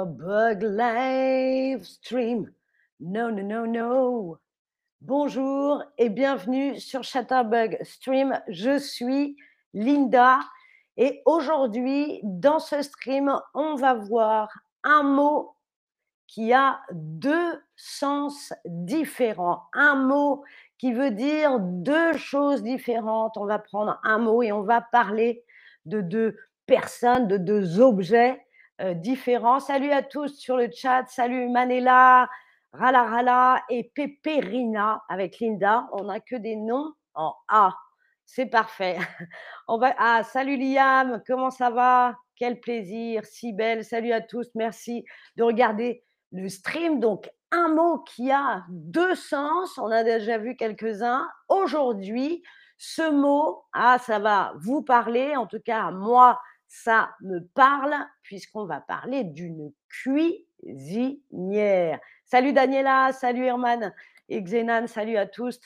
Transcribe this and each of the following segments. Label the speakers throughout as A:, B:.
A: Chatterbug live stream. No, no, no, no. Bonjour et bienvenue sur Chatterbug Stream. Je suis Linda et aujourd'hui, dans ce stream, on va voir un mot qui a deux sens différents. Un mot qui veut dire deux choses différentes. On va prendre un mot et on va parler de deux personnes, de deux objets euh, différents. Salut à tous sur le chat. Salut Manela, Rala Rala et Peperina avec Linda. On n'a que des noms en A. C'est parfait. On va... Ah, salut Liam, comment ça va? Quel plaisir, si belle. Salut à tous, merci de regarder le stream. Donc, un mot qui a deux sens, on a déjà vu quelques-uns. Aujourd'hui, ce mot, ah, ça va vous parler, en tout cas, moi, ça me parle puisqu'on va parler d'une cuisinière. Salut Daniela, salut Herman et Xenan, salut à tous.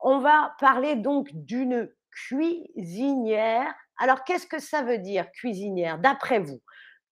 A: On va parler donc d'une cuisinière. Alors, qu'est-ce que ça veut dire, cuisinière, d'après vous?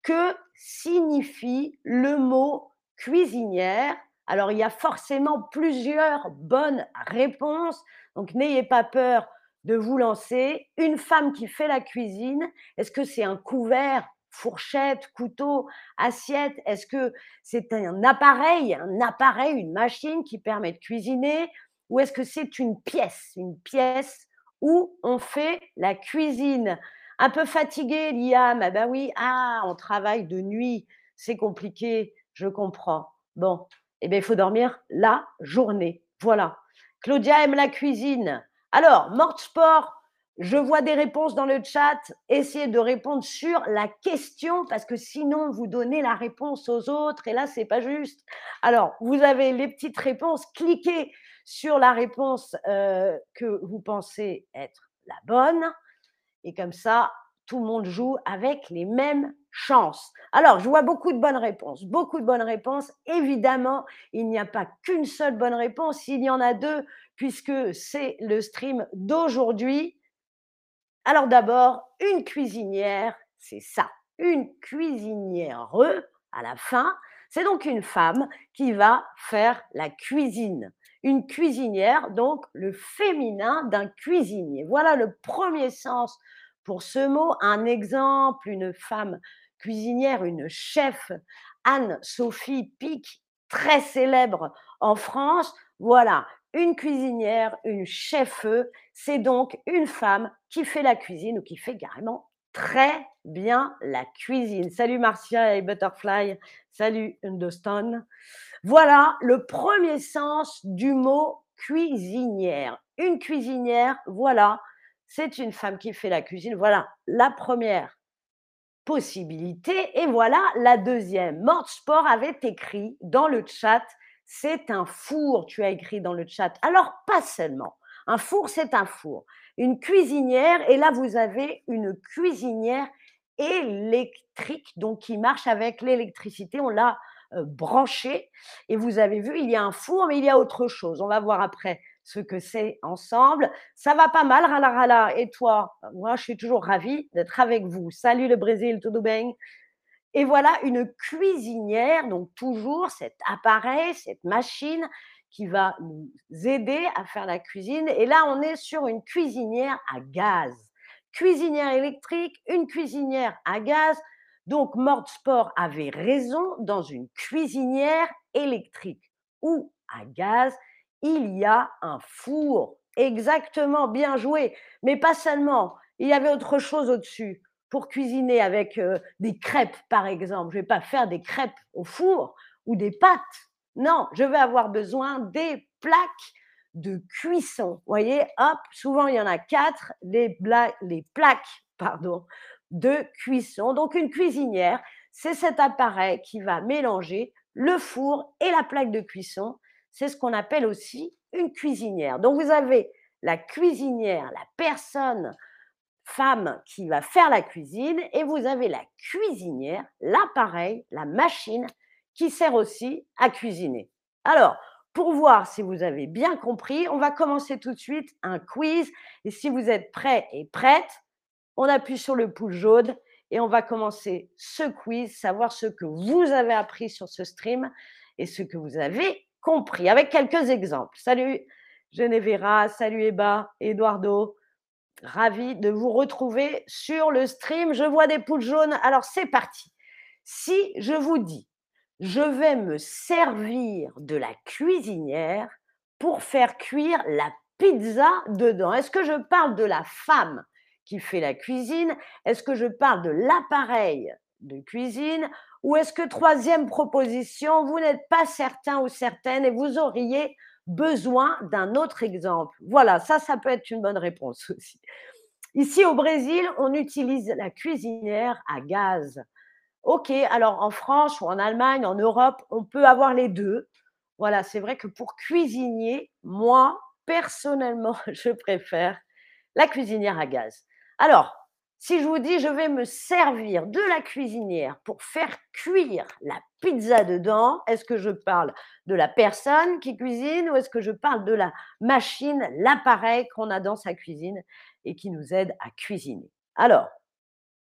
A: Que signifie le mot cuisinière? Alors, il y a forcément plusieurs bonnes réponses, donc n'ayez pas peur de vous lancer. Une femme qui fait la cuisine, est-ce que c'est un couvert, fourchette, couteau, assiette? Est-ce que c'est un appareil, un appareil, une machine qui permet de cuisiner? Ou est-ce que c'est une pièce, une pièce où on fait la cuisine? Un peu fatigué, Liam? Ah ben oui, ah, on travaille de nuit, c'est compliqué, je comprends. Bon, eh bien, il faut dormir la journée. Voilà. Claudia aime la cuisine. Alors, Mort Sport, je vois des réponses dans le chat. Essayez de répondre sur la question parce que sinon, vous donnez la réponse aux autres et là, c'est pas juste. Alors, vous avez les petites réponses. Cliquez sur la réponse euh, que vous pensez être la bonne et comme ça, tout le monde joue avec les mêmes chances. Alors, je vois beaucoup de bonnes réponses, beaucoup de bonnes réponses. Évidemment, il n'y a pas qu'une seule bonne réponse. Il y en a deux puisque c'est le stream d'aujourd'hui. Alors d'abord, une cuisinière, c'est ça, une cuisinière à la fin. C'est donc une femme qui va faire la cuisine. Une cuisinière, donc le féminin d'un cuisinier. Voilà le premier sens pour ce mot. Un exemple, une femme cuisinière, une chef, Anne-Sophie Pic, très célèbre en France. Voilà, une cuisinière, une chef c'est donc une femme qui fait la cuisine ou qui fait carrément très bien la cuisine. Salut Marcia et Butterfly, salut Understone. Voilà le premier sens du mot cuisinière. Une cuisinière, voilà, c'est une femme qui fait la cuisine. Voilà la première possibilité. Et voilà la deuxième. Mort Sport avait écrit dans le chat c'est un four, tu as écrit dans le chat. Alors, pas seulement. Un four, c'est un four. Une cuisinière, et là, vous avez une cuisinière électrique, donc qui marche avec l'électricité. On l'a euh, branchée. Et vous avez vu, il y a un four, mais il y a autre chose. On va voir après ce que c'est ensemble. Ça va pas mal, rala rala. Et toi? Moi, je suis toujours ravie d'être avec vous. Salut le Brésil, tout bien et voilà une cuisinière, donc toujours cet appareil, cette machine qui va nous aider à faire la cuisine. Et là, on est sur une cuisinière à gaz. Cuisinière électrique, une cuisinière à gaz. Donc, Mort Sport avait raison, dans une cuisinière électrique ou à gaz, il y a un four. Exactement, bien joué. Mais pas seulement, il y avait autre chose au-dessus pour cuisiner avec des crêpes, par exemple. Je ne vais pas faire des crêpes au four ou des pâtes. Non, je vais avoir besoin des plaques de cuisson. Vous voyez, souvent il y en a quatre, les plaques pardon, de cuisson. Donc une cuisinière, c'est cet appareil qui va mélanger le four et la plaque de cuisson. C'est ce qu'on appelle aussi une cuisinière. Donc vous avez la cuisinière, la personne femme qui va faire la cuisine et vous avez la cuisinière, l'appareil, la machine qui sert aussi à cuisiner. Alors, pour voir si vous avez bien compris, on va commencer tout de suite un quiz. Et si vous êtes prêts et prêtes, on appuie sur le pouce jaune et on va commencer ce quiz, savoir ce que vous avez appris sur ce stream et ce que vous avez compris, avec quelques exemples. Salut Genevera, salut Eba, Eduardo, ravi de vous retrouver sur le stream. Je vois des poules jaunes, alors c'est parti. Si je vous dis, je vais me servir de la cuisinière pour faire cuire la pizza dedans. Est-ce que je parle de la femme? Qui fait la cuisine Est-ce que je parle de l'appareil de cuisine Ou est-ce que troisième proposition, vous n'êtes pas certain ou certaine et vous auriez besoin d'un autre exemple? Voilà, ça, ça peut être une bonne réponse aussi. Ici au Brésil, on utilise la cuisinière à gaz. Ok, alors en France ou en Allemagne, en Europe, on peut avoir les deux. Voilà, c'est vrai que pour cuisiner, moi, personnellement, je préfère la cuisinière à gaz. Alors, si je vous dis je vais me servir de la cuisinière pour faire cuire la pizza dedans, est-ce que je parle de la personne qui cuisine ou est-ce que je parle de la machine, l'appareil qu'on a dans sa cuisine et qui nous aide à cuisiner? Alors,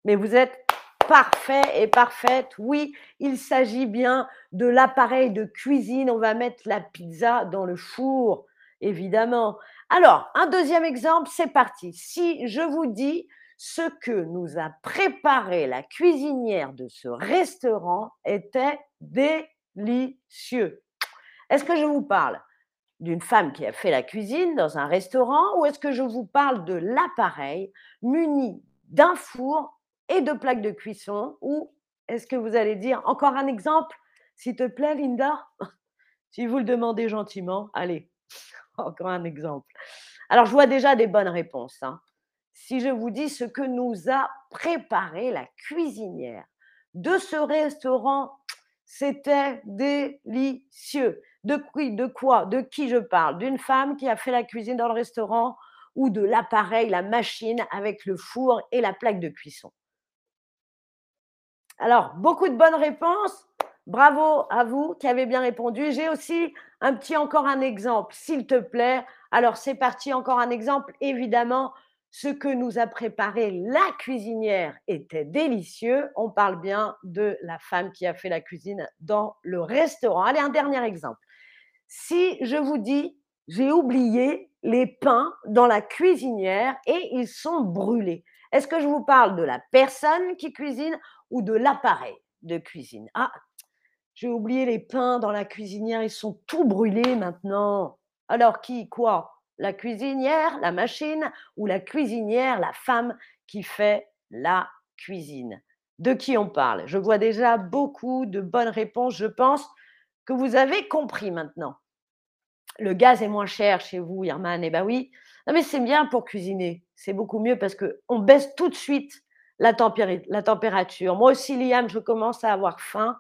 A: mais vous êtes parfait et parfaite. Oui, il s'agit bien de l'appareil de cuisine. On va mettre la pizza dans le four, évidemment. Alors, un deuxième exemple, c'est parti. Si je vous dis ce que nous a préparé la cuisinière de ce restaurant était délicieux. Est-ce que je vous parle d'une femme qui a fait la cuisine dans un restaurant ou est-ce que je vous parle de l'appareil muni d'un four et de plaques de cuisson ou est-ce que vous allez dire encore un exemple? S'il te plaît, Linda Si vous le demandez gentiment, allez, encore un exemple. Alors, je vois déjà des bonnes réponses. Hein si je vous dis ce que nous a préparé la cuisinière de ce restaurant, c'était délicieux. De, de quoi De qui je parle? D'une femme qui a fait la cuisine dans le restaurant ou de l'appareil, la machine avec le four et la plaque de cuisson? Alors, beaucoup de bonnes réponses. Bravo à vous qui avez bien répondu. J'ai aussi un petit encore un exemple, s'il te plaît. Alors, c'est parti, encore un exemple. Évidemment, ce que nous a préparé la cuisinière était délicieux. On parle bien de la femme qui a fait la cuisine dans le restaurant. Allez, un dernier exemple. Si je vous dis, j'ai oublié les pains dans la cuisinière et ils sont brûlés. Est-ce que je vous parle de la personne qui cuisine ou de l'appareil de cuisine? Ah, j'ai oublié les pains dans la cuisinière, ils sont tout brûlés maintenant. Alors qui, quoi? La cuisinière, la machine, ou la cuisinière, la femme qui fait la cuisine? De qui on parle? Je vois déjà beaucoup de bonnes réponses. Je pense que vous avez compris maintenant. Le gaz est moins cher chez vous, Irman. Eh bien oui. Non, mais c'est bien pour cuisiner. C'est beaucoup mieux parce qu'on baisse tout de suite la température. Moi aussi, Liam, je commence à avoir faim,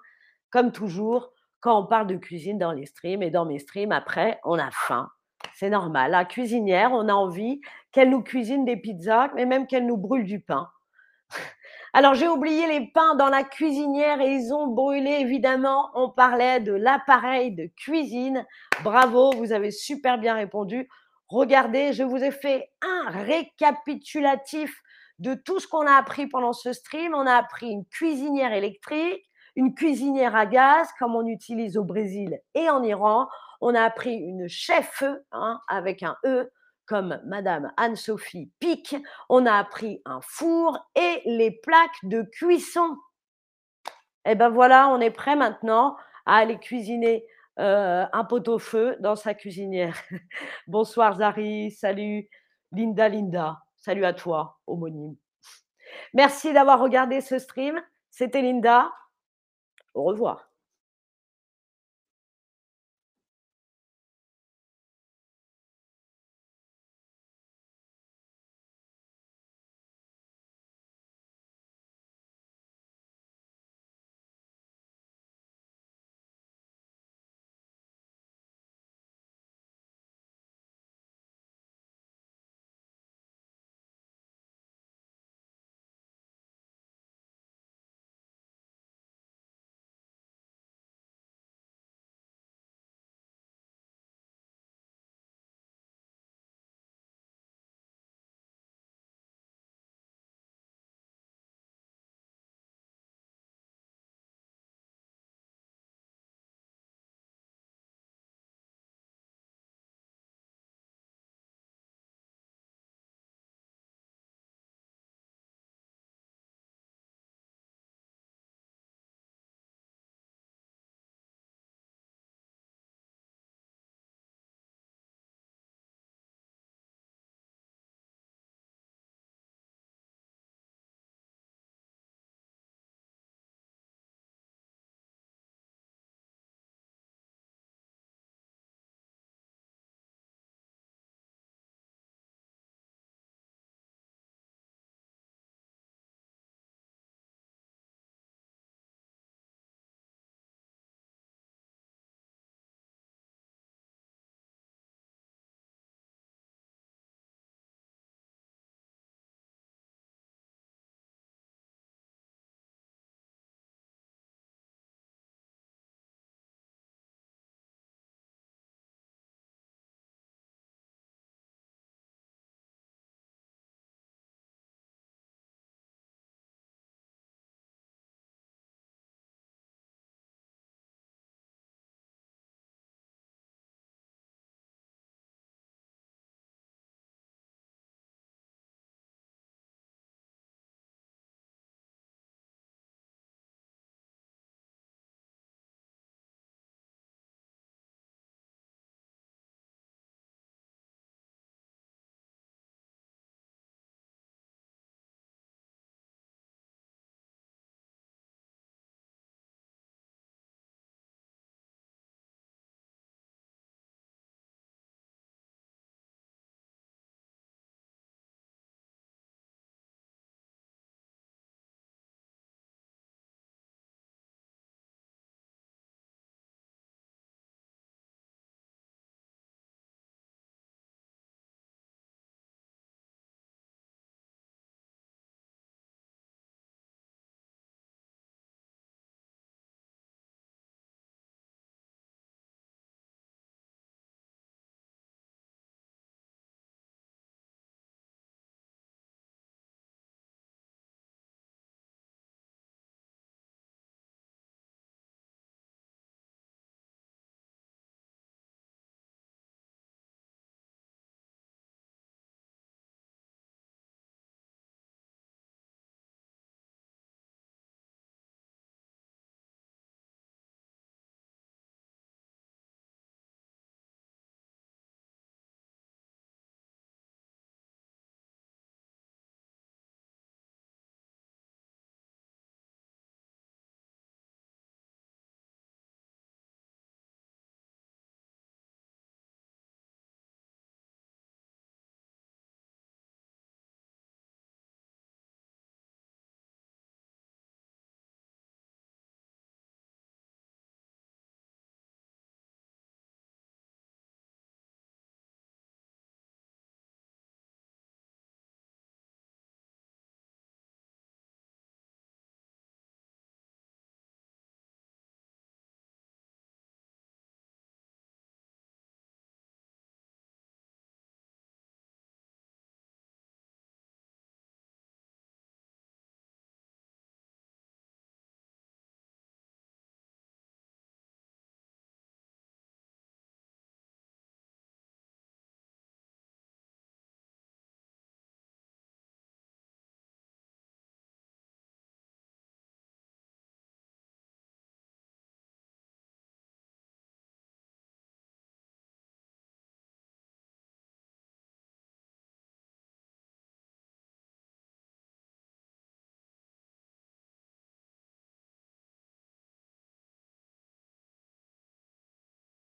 A: comme toujours, quand on parle de cuisine dans les streams. Et dans mes streams, après, on a faim. C'est normal. La cuisinière, on a envie qu'elle nous cuisine des pizzas, mais même qu'elle nous brûle du pain. Alors j'ai oublié les pains dans la cuisinière et ils ont brûlé évidemment. On parlait de l'appareil de cuisine. Bravo, vous avez super bien répondu. Regardez, je vous ai fait un récapitulatif de tout ce qu'on a appris pendant ce stream. On a appris une cuisinière électrique, une cuisinière à gaz comme on utilise au Brésil et en Iran. On a appris une chef hein, avec un E comme Madame Anne-Sophie Pic. On a appris un four et les plaques de cuisson. Et eh ben voilà, on est prêt maintenant à aller cuisiner euh, un pot-au-feu dans sa cuisinière. Bonsoir Zari, salut Linda Linda, salut à toi, homonyme. Merci d'avoir regardé ce stream. C'était Linda. Au revoir.